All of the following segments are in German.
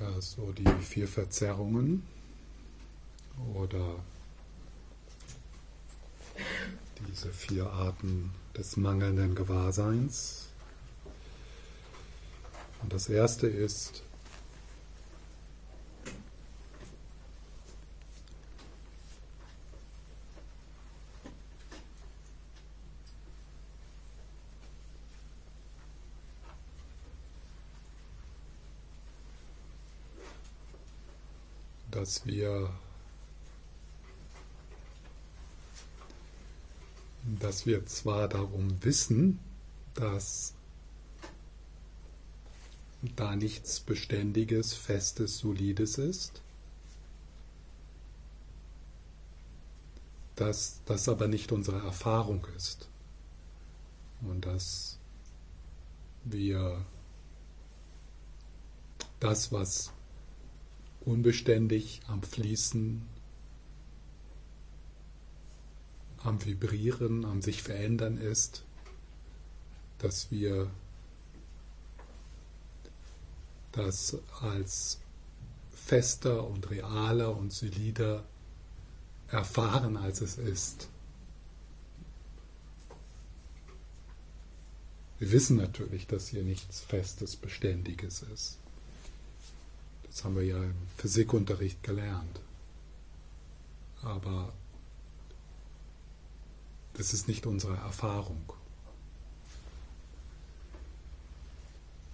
ja, so die vier Verzerrungen oder diese vier Arten des mangelnden Gewahrseins. Und das erste ist dass wir dass wir zwar darum wissen, dass da nichts Beständiges, Festes, Solides ist, dass das aber nicht unsere Erfahrung ist und dass wir das, was unbeständig am Fließen, am Vibrieren, am sich verändern ist, dass wir das als fester und realer und solider erfahren, als es ist. Wir wissen natürlich, dass hier nichts Festes, Beständiges ist. Das haben wir ja im Physikunterricht gelernt. Aber das ist nicht unsere Erfahrung.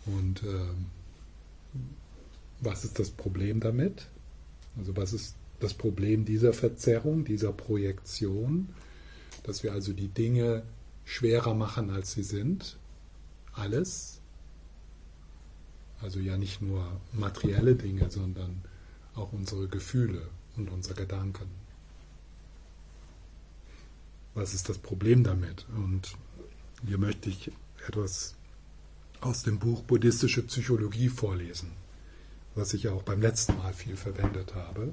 Und äh, was ist das Problem damit? Also was ist das Problem dieser Verzerrung, dieser Projektion, dass wir also die Dinge schwerer machen, als sie sind? Alles, also ja nicht nur materielle Dinge, sondern auch unsere Gefühle und unsere Gedanken. Was ist das Problem damit? Und hier möchte ich etwas aus dem Buch Buddhistische Psychologie vorlesen, was ich ja auch beim letzten Mal viel verwendet habe,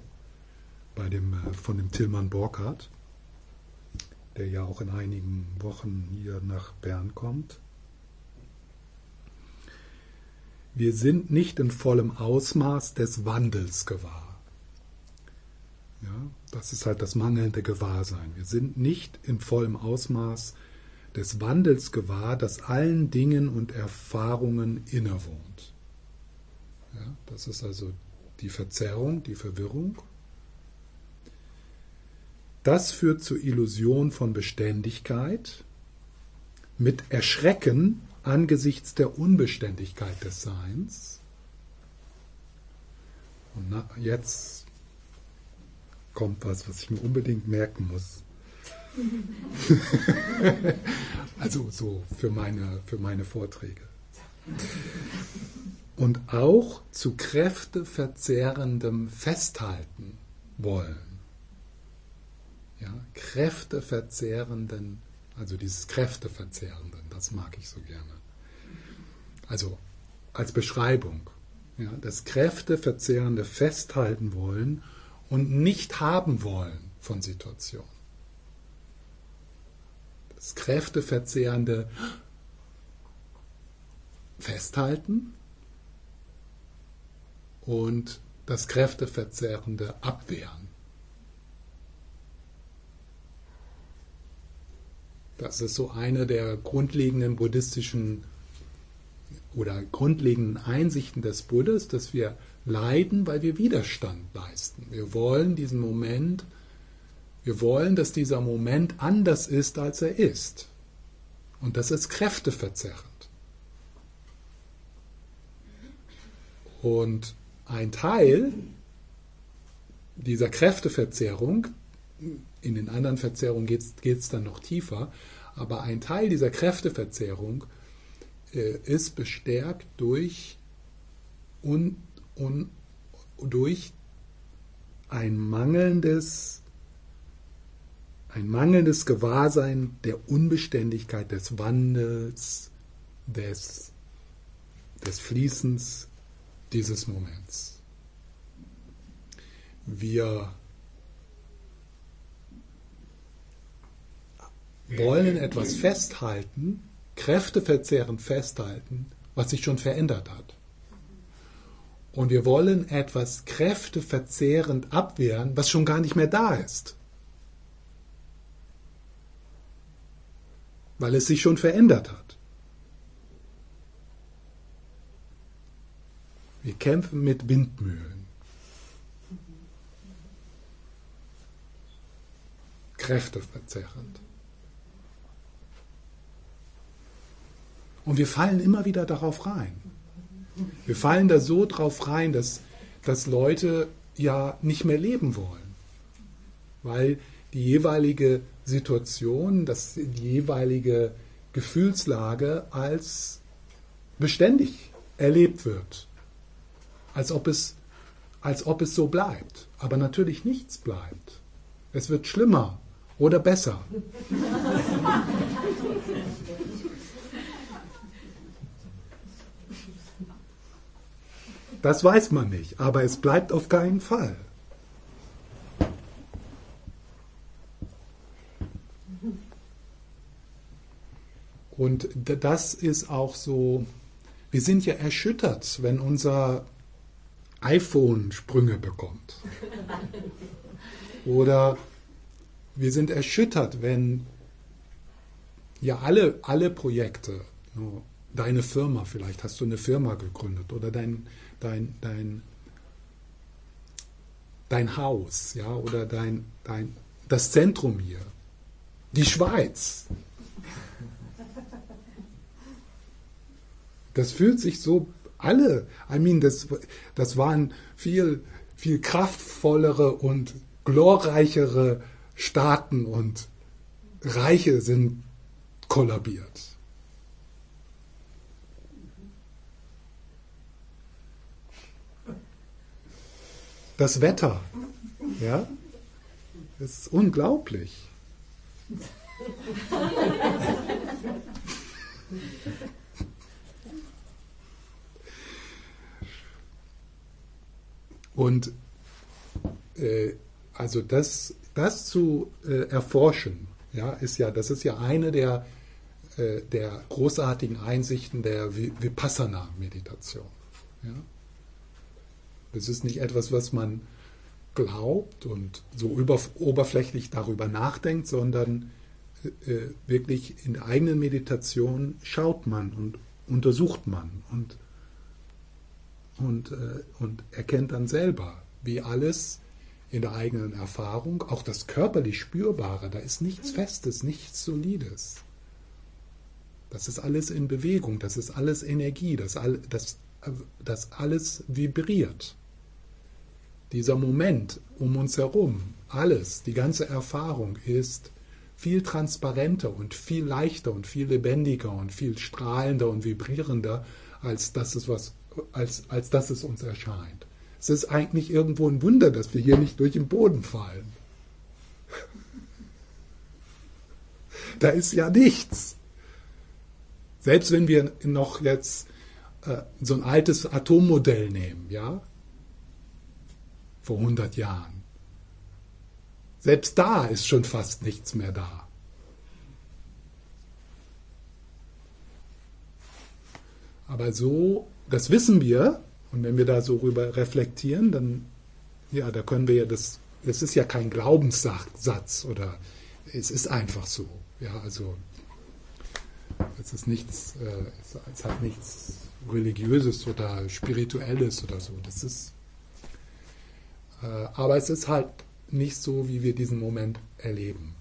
bei dem, äh, von dem Tillmann Borkhardt, der ja auch in einigen Wochen hier nach Bern kommt. Wir sind nicht in vollem Ausmaß des Wandels gewahr. Ja, das ist halt das mangelnde Gewahrsein. Wir sind nicht in vollem Ausmaß des Wandels gewahr, das allen Dingen und Erfahrungen innewohnt. Ja, das ist also die Verzerrung, die Verwirrung. Das führt zur Illusion von Beständigkeit, mit Erschrecken angesichts der Unbeständigkeit des Seins. Und na, jetzt kommt was, was ich mir unbedingt merken muss. also so für meine, für meine Vorträge. Und auch zu kräfteverzehrendem Festhalten wollen. Ja, kräfteverzehrenden, also dieses Kräfteverzehrende das mag ich so gerne. Also als Beschreibung. Ja, das kräfteverzehrende Festhalten wollen und nicht haben wollen von Situationen. Das kräfteverzehrende Festhalten und das kräfteverzehrende Abwehren. Das ist so eine der grundlegenden buddhistischen oder grundlegenden Einsichten des Buddhas, dass wir leiden, weil wir Widerstand leisten. Wir wollen diesen Moment, wir wollen, dass dieser Moment anders ist, als er ist. Und das ist kräfteverzerrend. Und ein Teil dieser Kräfteverzerrung, in den anderen Verzerrungen geht es dann noch tiefer. Aber ein Teil dieser Kräfteverzerrung äh, ist bestärkt durch, un, un, durch ein mangelndes, ein mangelndes Gewahrsein der Unbeständigkeit des Wandels, des, des Fließens dieses Moments. Wir wollen etwas festhalten, kräfteverzehrend festhalten, was sich schon verändert hat. Und wir wollen etwas kräfteverzehrend abwehren, was schon gar nicht mehr da ist. Weil es sich schon verändert hat. Wir kämpfen mit Windmühlen. Kräfteverzerrend. Und wir fallen immer wieder darauf rein. Wir fallen da so drauf rein, dass, dass Leute ja nicht mehr leben wollen. Weil die jeweilige Situation, das, die jeweilige Gefühlslage als beständig erlebt wird. Als ob es, als ob es so bleibt. Aber natürlich nichts bleibt. Es wird schlimmer oder besser. Das weiß man nicht, aber es bleibt auf keinen Fall. Und das ist auch so, wir sind ja erschüttert, wenn unser iPhone Sprünge bekommt. Oder wir sind erschüttert, wenn ja alle, alle Projekte, deine Firma vielleicht, hast du eine Firma gegründet oder dein, dein, dein, dein Haus, ja, oder dein, dein, das Zentrum hier, die Schweiz. Das fühlt sich so alle, I mean, das, das waren viel, viel kraftvollere und glorreichere Staaten und Reiche sind kollabiert. Das Wetter, ja, ist unglaublich. Und äh, also das, das zu äh, erforschen, ja, ist ja, das ist ja eine der, äh, der großartigen Einsichten der Vipassana-Meditation. Ja? Das ist nicht etwas, was man glaubt und so oberflächlich darüber nachdenkt, sondern äh, wirklich in der eigenen Meditation schaut man und untersucht man und, und, äh, und erkennt dann selber, wie alles in der eigenen Erfahrung, auch das körperlich Spürbare, da ist nichts Festes, nichts Solides. Das ist alles in Bewegung, das ist alles Energie, das, das, das alles vibriert dieser Moment um uns herum, alles, die ganze Erfahrung ist viel transparenter und viel leichter und viel lebendiger und viel strahlender und vibrierender, als dass es, was, als, als dass es uns erscheint. Es ist eigentlich irgendwo ein Wunder, dass wir hier nicht durch den Boden fallen. Da ist ja nichts. Selbst wenn wir noch jetzt äh, so ein altes Atommodell nehmen, ja, vor 100 Jahren. Selbst da ist schon fast nichts mehr da. Aber so, das wissen wir, und wenn wir da so rüber reflektieren, dann, ja, da können wir ja das, es ist ja kein Glaubenssatz oder es ist einfach so. Ja, also, es ist nichts, äh, es hat nichts Religiöses oder Spirituelles oder so. Das ist aber es ist halt nicht so, wie wir diesen Moment erleben.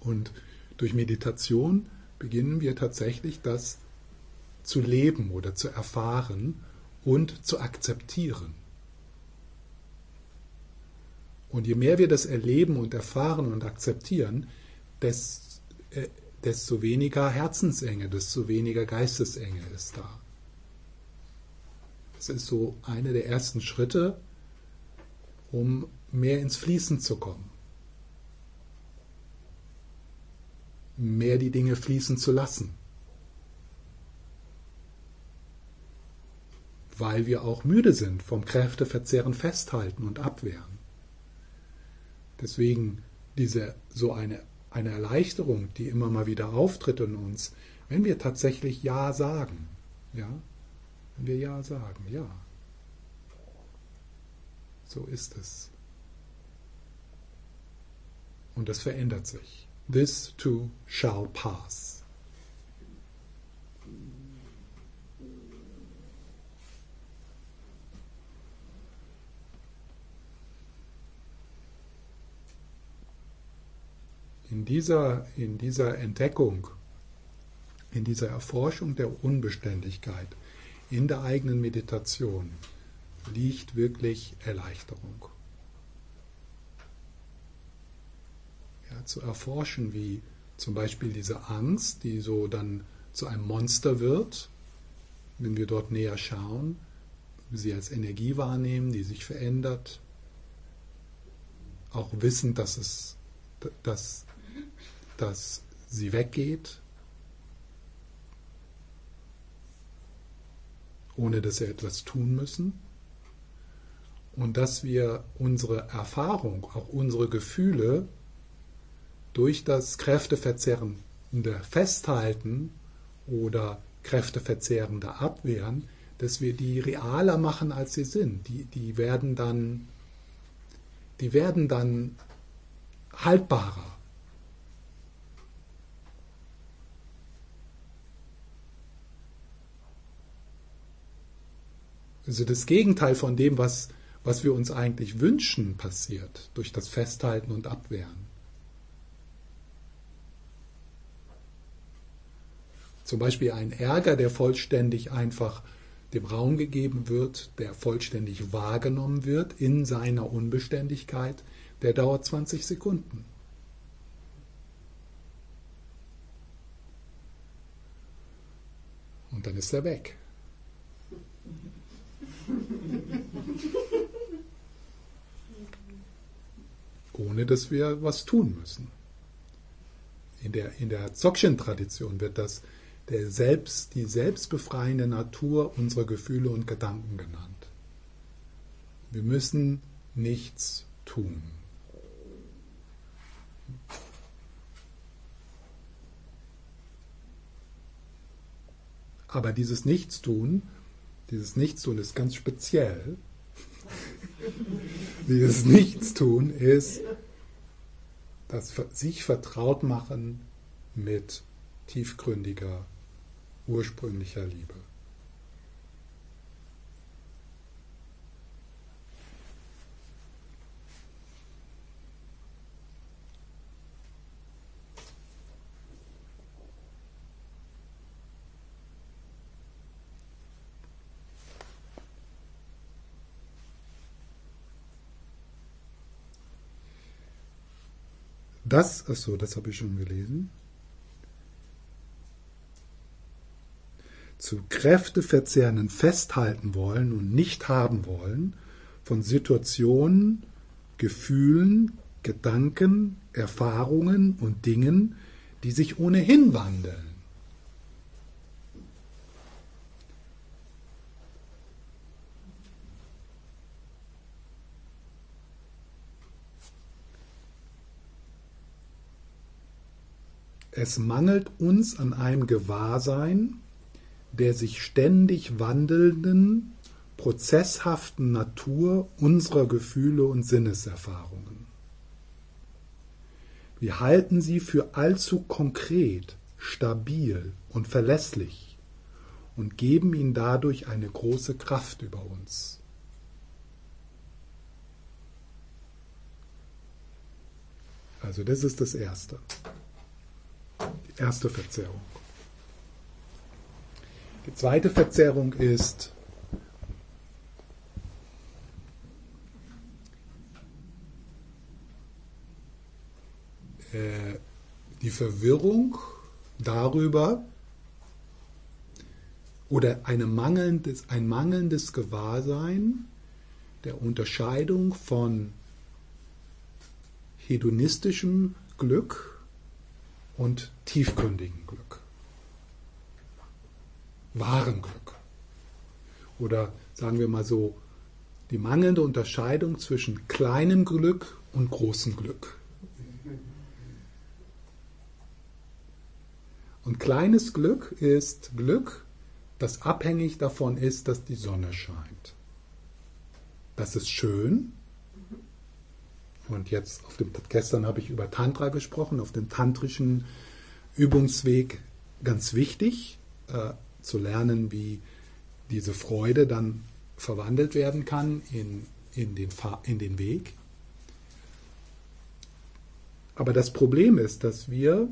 Und durch Meditation beginnen wir tatsächlich das zu leben oder zu erfahren und zu akzeptieren. Und je mehr wir das erleben und erfahren und akzeptieren, desto, äh, desto weniger Herzensenge, desto weniger Geistesenge ist da. Das ist so einer der ersten Schritte, um mehr ins Fließen zu kommen. Mehr die Dinge fließen zu lassen. Weil wir auch müde sind vom Kräfteverzehren festhalten und abwehren. Deswegen diese so eine, eine Erleichterung, die immer mal wieder auftritt in uns, wenn wir tatsächlich Ja sagen. Ja? Wenn wir Ja sagen, ja. So ist es. Und das verändert sich. This too shall pass. In dieser, in dieser Entdeckung, in dieser Erforschung der Unbeständigkeit, in der eigenen Meditation liegt wirklich Erleichterung. Ja, zu erforschen, wie zum Beispiel diese Angst, die so dann zu einem Monster wird, wenn wir dort näher schauen, sie als Energie wahrnehmen, die sich verändert, auch wissen, dass es, dass, dass sie weggeht, ohne dass wir etwas tun müssen. Und dass wir unsere Erfahrung, auch unsere Gefühle durch das kräfteverzehrende Festhalten oder kräfteverzehrende Abwehren, dass wir die realer machen, als sie sind. Die, die werden dann, die werden dann haltbarer. Also das Gegenteil von dem, was, was wir uns eigentlich wünschen, passiert durch das Festhalten und Abwehren. Zum Beispiel ein Ärger, der vollständig einfach dem Raum gegeben wird, der vollständig wahrgenommen wird in seiner Unbeständigkeit, der dauert 20 Sekunden. Und dann ist er weg. Ohne dass wir was tun müssen. In der, in der Dzogchen-Tradition wird das der Selbst, die selbstbefreiende Natur unserer Gefühle und Gedanken genannt. Wir müssen nichts tun. Aber dieses Nichtstun dieses Nichtstun ist ganz speziell. Dieses Nichtstun ist das sich vertraut machen mit tiefgründiger, ursprünglicher Liebe. Das, achso, das habe ich schon gelesen. Zu kräfteverzehrenden festhalten wollen und nicht haben wollen von Situationen, Gefühlen, Gedanken, Erfahrungen und Dingen, die sich ohnehin wandeln. Es mangelt uns an einem Gewahrsein der sich ständig wandelnden, prozesshaften Natur unserer Gefühle und Sinneserfahrungen. Wir halten sie für allzu konkret, stabil und verlässlich und geben ihnen dadurch eine große Kraft über uns. Also das ist das Erste erste Verzerrung. Die zweite Verzerrung ist äh, die Verwirrung darüber oder eine mangelndes, ein mangelndes Gewahrsein der Unterscheidung von hedonistischem Glück und tiefgründigen Glück. Wahren Glück. Oder sagen wir mal so, die mangelnde Unterscheidung zwischen kleinem Glück und großem Glück. Und kleines Glück ist Glück, das abhängig davon ist, dass die Sonne scheint. Das ist schön, Und jetzt, auf dem, gestern habe ich über Tantra gesprochen, auf dem tantrischen Übungsweg ganz wichtig, äh, zu lernen, wie diese Freude dann verwandelt werden kann in, in, den, in den Weg. Aber das Problem ist, dass wir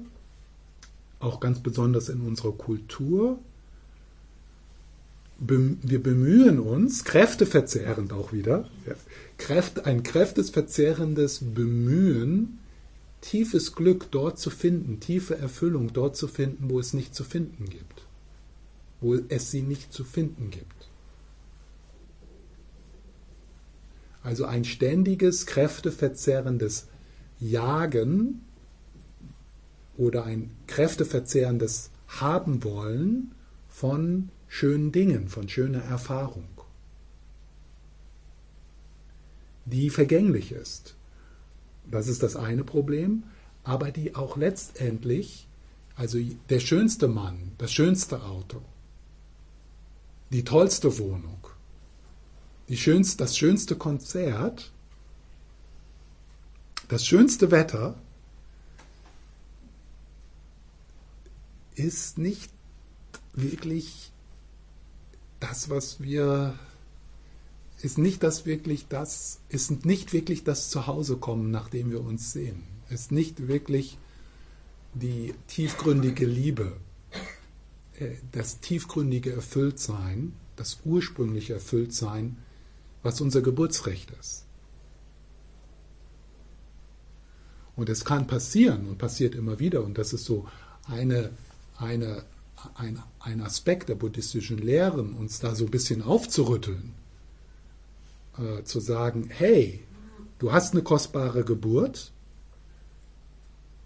auch ganz besonders in unserer Kultur, wir bemühen uns, kräfteverzehrend auch wieder, ein kräftesverzehrendes Bemühen, tiefes Glück dort zu finden, tiefe Erfüllung dort zu finden, wo es nicht zu finden gibt, wo es sie nicht zu finden gibt. Also ein ständiges, kräfteverzehrendes Jagen oder ein kräfteverzehrendes Haben wollen von schönen Dingen, von schöner Erfahrung, die vergänglich ist. Das ist das eine Problem, aber die auch letztendlich, also der schönste Mann, das schönste Auto, die tollste Wohnung, die schönste, das schönste Konzert, das schönste Wetter ist nicht wirklich das, was wir ist nicht das wirklich das, ist nicht wirklich das Zuhausekommen, nach dem wir uns sehen. Ist nicht wirklich die tiefgründige Liebe, äh, das tiefgründige Erfülltsein, das ursprüngliche Erfülltsein, was unser Geburtsrecht ist. Und es kann passieren und passiert immer wieder, und das ist so eine, eine, ein, ein Aspekt der buddhistischen Lehren, uns da so ein bisschen aufzurütteln äh, zu sagen, hey, du hast eine kostbare Geburt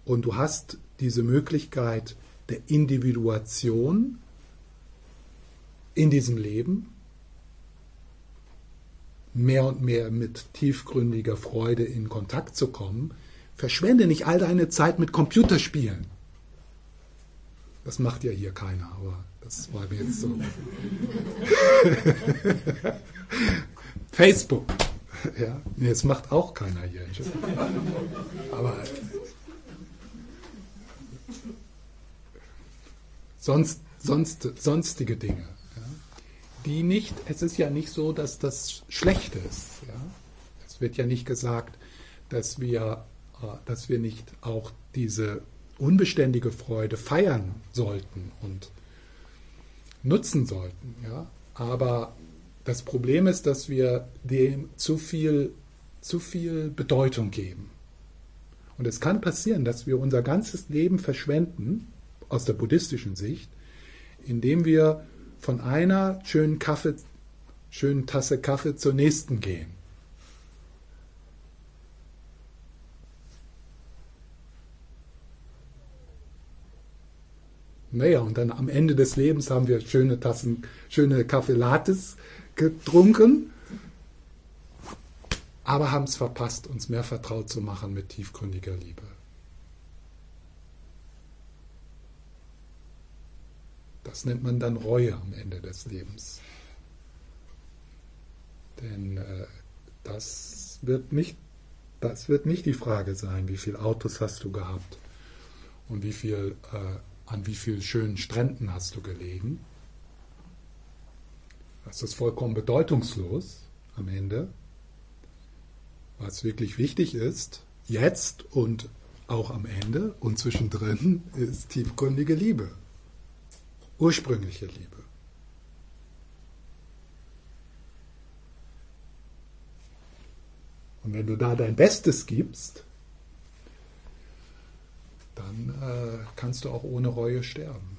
und du hast diese Möglichkeit der Individuation in diesem Leben, mehr und mehr mit tiefgründiger Freude in Kontakt zu kommen, verschwende nicht all deine Zeit mit Computerspielen. Das macht ja hier keiner, aber das war mir jetzt so. Facebook. Ja, nee, das macht auch keiner hier. Aber sonst, sonst, sonstige Dinge, ja, die nicht, es ist ja nicht so, dass das schlecht ist. Ja. Es wird ja nicht gesagt, dass wir, äh, dass wir nicht auch diese unbeständige Freude feiern sollten und nutzen sollten. Ja. Aber das Problem ist, dass wir dem zu viel, zu viel Bedeutung geben. Und es kann passieren, dass wir unser ganzes Leben verschwenden, aus der buddhistischen Sicht, indem wir von einer schönen Kaffee, schönen Tasse Kaffee zur nächsten gehen. Naja, und dann am Ende des Lebens haben wir schöne Tassen, schöne Kaffee Lattes getrunken, aber haben es verpasst, uns mehr vertraut zu machen mit tiefgründiger Liebe. Das nennt man dann Reue am Ende des Lebens. Denn äh, das, wird nicht, das wird nicht die Frage sein, wie viele Autos hast du gehabt und wie viel, äh, an wie vielen schönen Stränden hast du gelegen das ist vollkommen bedeutungslos am Ende. Was wirklich wichtig ist, jetzt und auch am Ende und zwischendrin, ist tiefgründige Liebe. Ursprüngliche Liebe. Und wenn du da dein Bestes gibst, dann äh, kannst du auch ohne Reue sterben.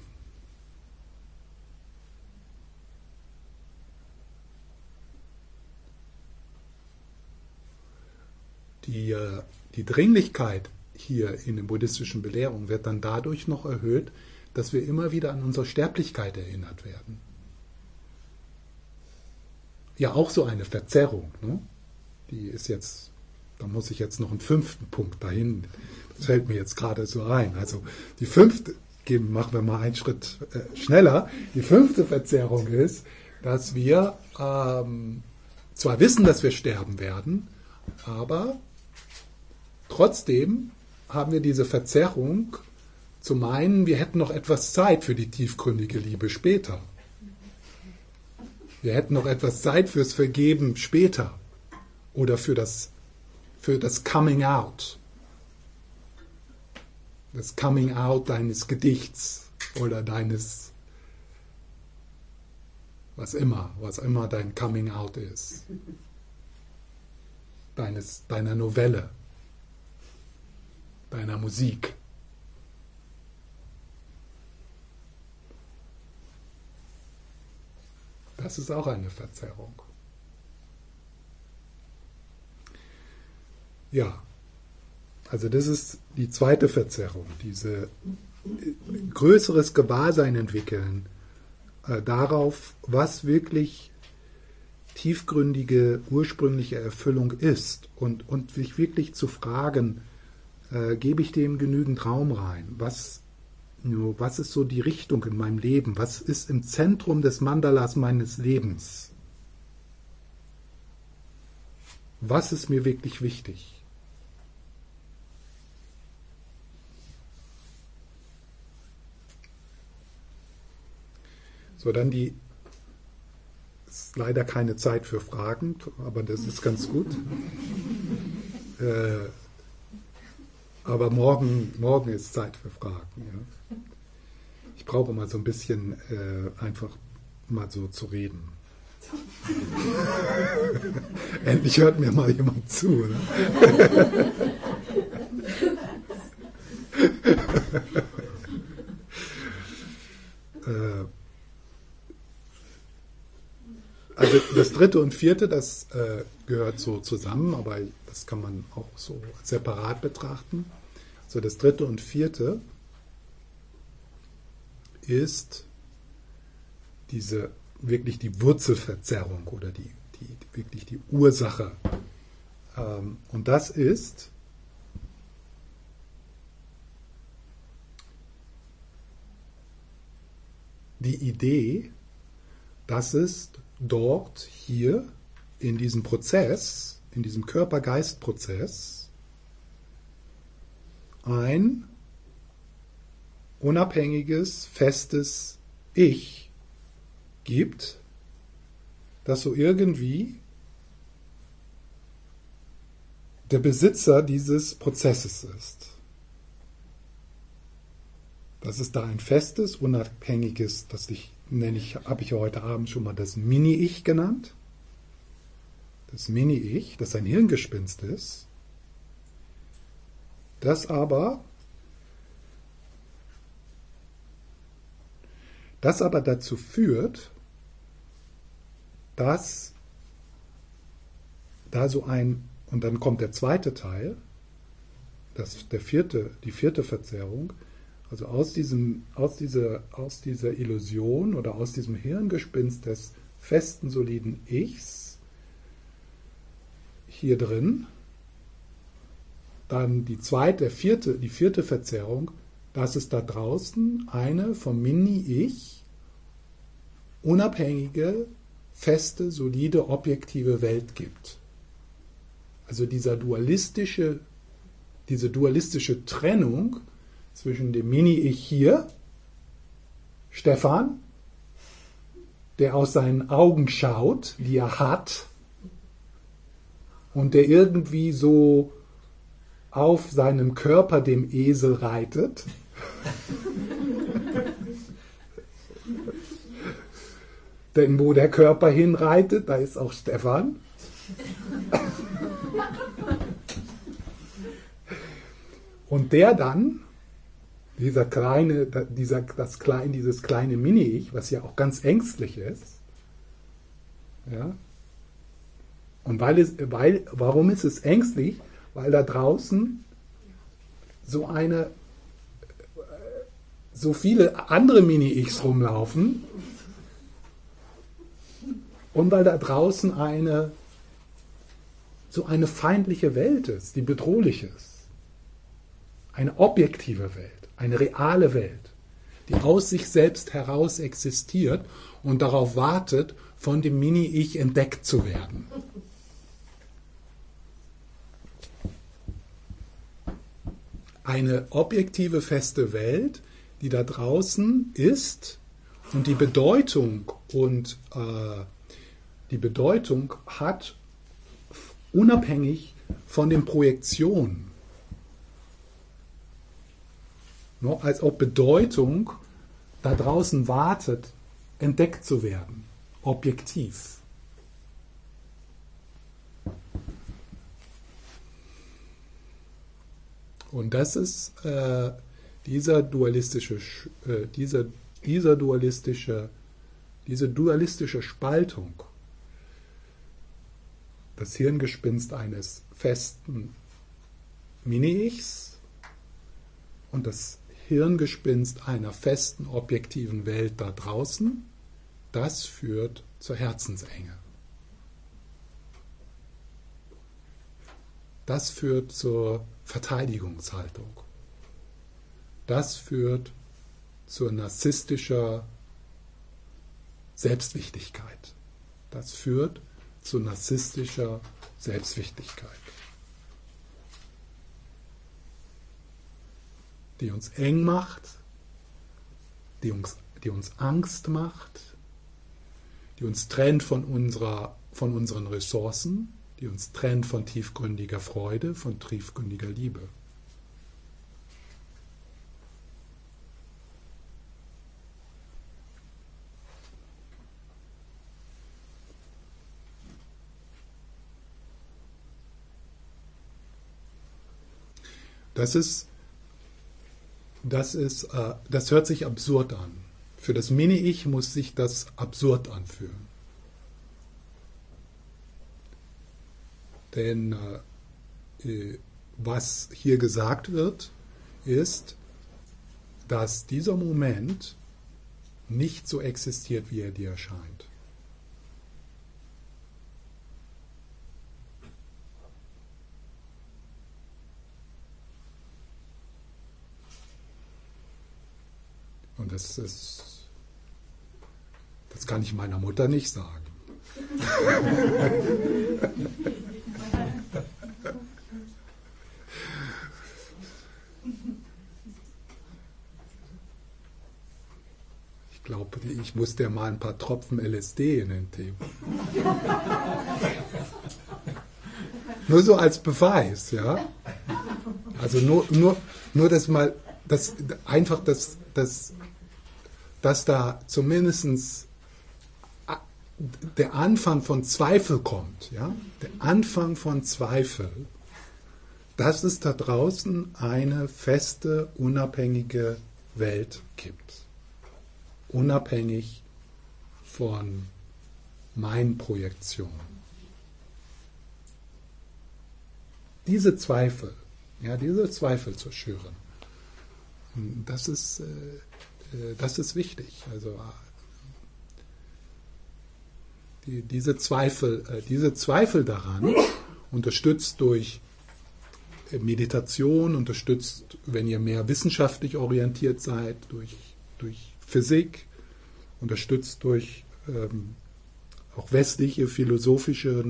die, äh, die Dringlichkeit hier in den buddhistischen Belehrungen wird dann dadurch noch erhöht, dass wir immer wieder an unsere Sterblichkeit erinnert werden. Ja, auch so eine Verzerrung. Ne? Die ist jetzt, da muss ich jetzt noch einen fünften Punkt dahin. Fällt mir jetzt gerade so ein. Also die fünfte, geben, machen wir mal einen Schritt äh, schneller. Die fünfte Verzerrung ist, dass wir ähm, zwar wissen, dass wir sterben werden, aber trotzdem haben wir diese Verzerrung zu meinen, wir hätten noch etwas Zeit für die tiefgründige Liebe später. Wir hätten noch etwas Zeit fürs Vergeben später oder für das, für das Coming Out. Das Coming Out deines Gedichts oder deines, was immer, was immer dein Coming Out ist. Deines, deiner Novelle, deiner Musik. Das ist auch eine Verzerrung. Ja, also das ist die zweite Verzerrung, diese größeres Gewahrsein entwickeln äh, darauf, was wirklich tiefgründige, ursprüngliche Erfüllung ist und, und sich wirklich zu fragen, äh, gebe ich dem genügend Raum rein? Was was ist so die Richtung in meinem Leben? Was ist im Zentrum des Mandalas meines Lebens? Was ist mir wirklich wichtig? So, dann die, ist leider keine Zeit für Fragen, aber das ist ganz gut. äh, aber morgen, morgen ist Zeit für Fragen. Ja ich brauche mal so ein bisschen äh, einfach mal so zu reden. Endlich hört mir mal jemand zu. Äh, also das dritte und vierte, das äh, gehört so zusammen, aber das kann man auch so separat betrachten. So das dritte und vierte ist diese wirklich die Wurzelverzerrung oder die, die wirklich die Ursache. Ähm, und das ist die Idee, dass es dort hier in diesem Prozess, in diesem Körper-Geist-Prozess, ein unabhängiges, festes Ich gibt, das so irgendwie der Besitzer dieses Prozesses ist. Das ist da ein festes, unabhängiges, das ich nenne ich, habe ich heute Abend schon mal das Mini-Ich genannt. Das Mini-Ich, das ein Hirngespinst ist, das aber Das aber dazu führt, dass da so ein, und dann kommt der zweite Teil, das, der vierte, die vierte Verzerrung, also aus, diesem, aus, dieser, aus dieser Illusion oder aus diesem Hirngespinst des festen, soliden Ichs hier drin, dann die zweite, vierte, die vierte Verzerrung, dass es da draußen eine vom Mini-Ich unabhängige, feste, solide, objektive Welt gibt. Also dieser dualistische, diese dualistische Trennung zwischen dem Mini-Ich hier, Stefan, der aus seinen Augen schaut, die er hat, und der irgendwie so auf seinem Körper dem Esel reitet. Denn wo der Körper hinreitet, da ist auch Stefan. Und der dann, dieser kleine, dieser, das kleine, dieses kleine Mini-Ich, was ja auch ganz ängstlich ist, ja, und weil es, weil, warum ist es ängstlich? Weil da draußen so eine, so viele andere Mini-Ichs rumlaufen und weil da draußen eine, so eine feindliche Welt ist, die bedrohlich ist. Eine objektive Welt, eine reale Welt, die aus sich selbst heraus existiert und darauf wartet, von dem Mini-Ich entdeckt zu werden. eine objektive, feste Welt, die da draußen ist und die Bedeutung und äh, die Bedeutung hat unabhängig von den Projektionen. No, als ob Bedeutung da draußen wartet, entdeckt zu werden, objektiv. Und das ist äh, dieser dualistische, äh, dieser, dieser dualistische, diese dualistische Spaltung, das Hirngespinst eines festen Mini-Ichs und das Hirngespinst einer festen objektiven Welt da draußen, das führt zur Herzensenge. Das führt zur Verteidigungshaltung. Das führt zu narzisstischer Selbstwichtigkeit. Das führt zu narzisstischer Selbstwichtigkeit. Die uns eng macht, die uns, die uns Angst macht, die uns trennt von, unserer, von unseren Ressourcen, die uns trennt von tiefgründiger Freude, von tiefgründiger Liebe. Das ist, das ist, äh, das hört sich absurd an. Für das Mini-Ich muss sich das absurd anfühlen. Denn äh, was hier gesagt wird, ist, dass dieser Moment nicht so existiert, wie er dir erscheint. Und das ist, das kann ich meiner Mutter nicht sagen. Ich glaube, ich muss dir mal ein paar Tropfen LSD in den Tee. nur so als Beweis, ja. Also nur, nur, nur das mal, das, einfach das, das, dass da zumindest der Anfang von Zweifel kommt, ja, der Anfang von Zweifel, dass es da draußen eine feste, unabhängige Welt gibt unabhängig von meinen Projektionen. Diese Zweifel, ja, diese Zweifel zu schüren, das ist, äh, das ist wichtig. Also die, diese, Zweifel, äh, diese Zweifel daran, unterstützt durch Meditation, unterstützt, wenn ihr mehr wissenschaftlich orientiert seid, durch, durch Physik, unterstützt durch ähm, auch westliche philosophische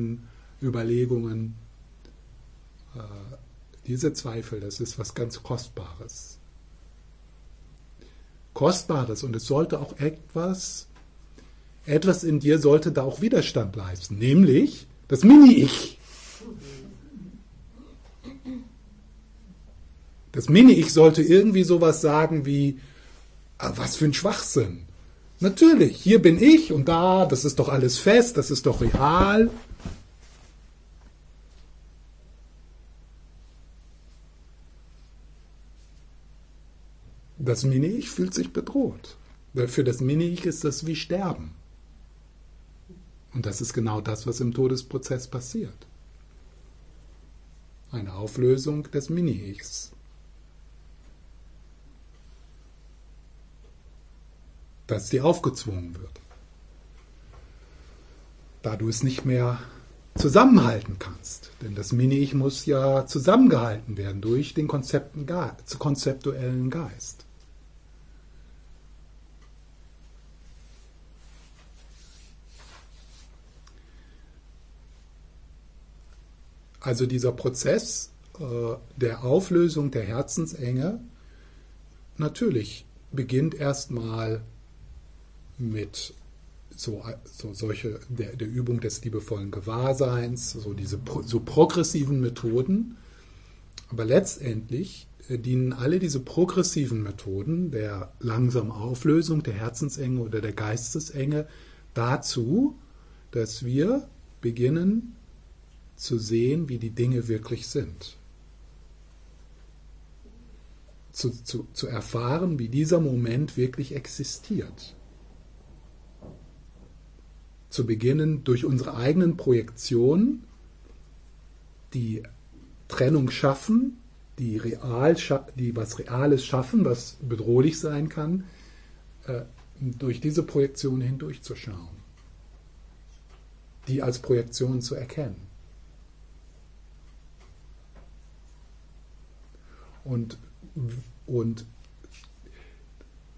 Überlegungen. Äh, diese Zweifel, das ist was ganz Kostbares. Kostbares und es sollte auch etwas, etwas in dir sollte da auch Widerstand leisten, nämlich das Mini-Ich. Das Mini-Ich sollte irgendwie sowas sagen wie, aber was für ein Schwachsinn. Natürlich, hier bin ich und da, das ist doch alles fest, das ist doch real. Das Mini-Ich fühlt sich bedroht. Für das Mini-Ich ist das wie Sterben. Und das ist genau das, was im Todesprozess passiert. Eine Auflösung des Mini-Ichs. dass dir aufgezwungen wird. Da du es nicht mehr zusammenhalten kannst. Denn das Mini-Ich muss ja zusammengehalten werden durch den konzeptuellen Geist. Also dieser Prozess äh, der Auflösung der Herzensenge natürlich beginnt erstmal mit so, so solche der, der Übung des liebevollen Gewahrseins, so diese so progressiven Methoden. Aber letztendlich äh, dienen alle diese progressiven Methoden der langsamen Auflösung der Herzensenge oder der Geistesenge dazu, dass wir beginnen zu sehen, wie die Dinge wirklich sind. Zu, zu, zu erfahren, wie dieser Moment wirklich existiert. Zu beginnen, durch unsere eigenen Projektionen die Trennung schaffen, die, real, die was Reales schaffen, was bedrohlich sein kann, äh, durch diese Projektion hindurchzuschauen, die als Projektion zu erkennen. Und, und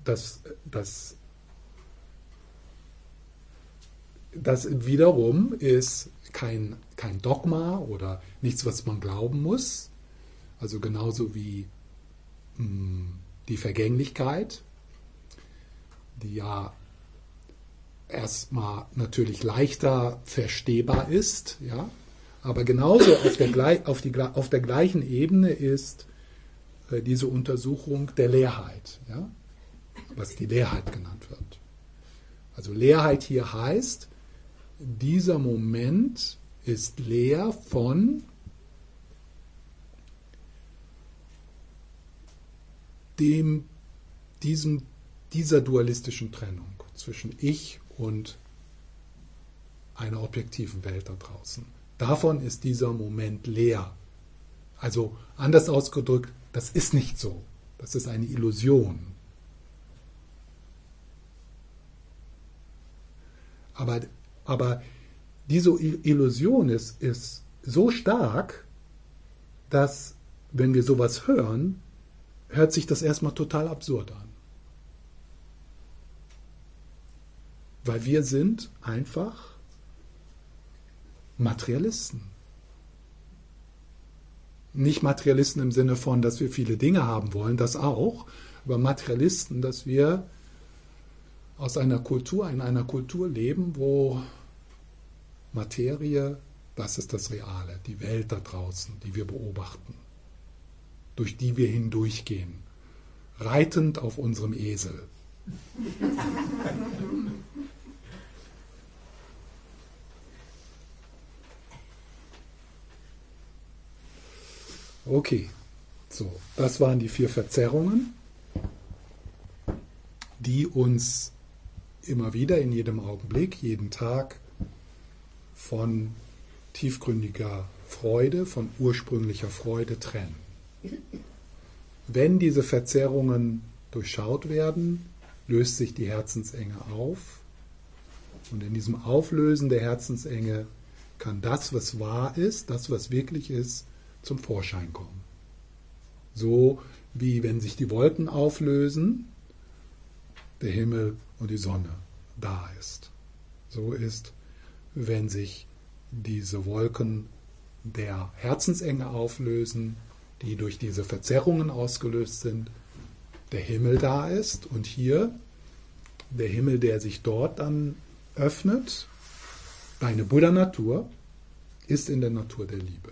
das, das, das wiederum ist kein, kein Dogma oder nichts, was man glauben muss. Also genauso wie mh, hm, die Vergänglichkeit, die ja erstmal natürlich leichter verstehbar ist, ja, aber genauso auf der, auf, die, auf der gleichen Ebene ist diese Untersuchung der Leerheit, ja? was die Leerheit genannt wird. Also Leerheit hier heißt, dieser Moment ist leer von dem, diesem, dieser dualistischen Trennung zwischen Ich und einer objektiven Welt da draußen. Davon ist dieser Moment leer. Also anders ausgedrückt, das ist nicht so. Das ist eine Illusion. Aber, aber diese Illusion ist, ist so stark, dass, wenn wir sowas hören, hört sich das erstmal total absurd an. Weil wir sind einfach Materialisten. Nicht Materialisten im Sinne von, dass wir viele Dinge haben wollen, das auch, aber Materialisten, dass wir aus einer Kultur, in einer Kultur leben, wo Materie, das ist das Reale, die Welt da draußen, die wir beobachten, durch die wir hindurchgehen, reitend auf unserem Esel. Okay, so, das waren die vier Verzerrungen, die uns immer wieder in jedem Augenblick, jeden Tag von tiefgründiger Freude, von ursprünglicher Freude trennen. Wenn diese Verzerrungen durchschaut werden, löst sich die Herzensenge auf und in diesem Auflösen der Herzensenge kann das, was wahr ist, das, was wirklich ist, zum Vorschein kommen. So wie wenn sich die Wolken auflösen, der Himmel und die Sonne da ist. So ist, wenn sich diese Wolken der Herzensenge auflösen, die durch diese Verzerrungen ausgelöst sind, der Himmel da ist und hier der Himmel, der sich dort dann öffnet, deine Buddha-Natur ist in der Natur der Liebe.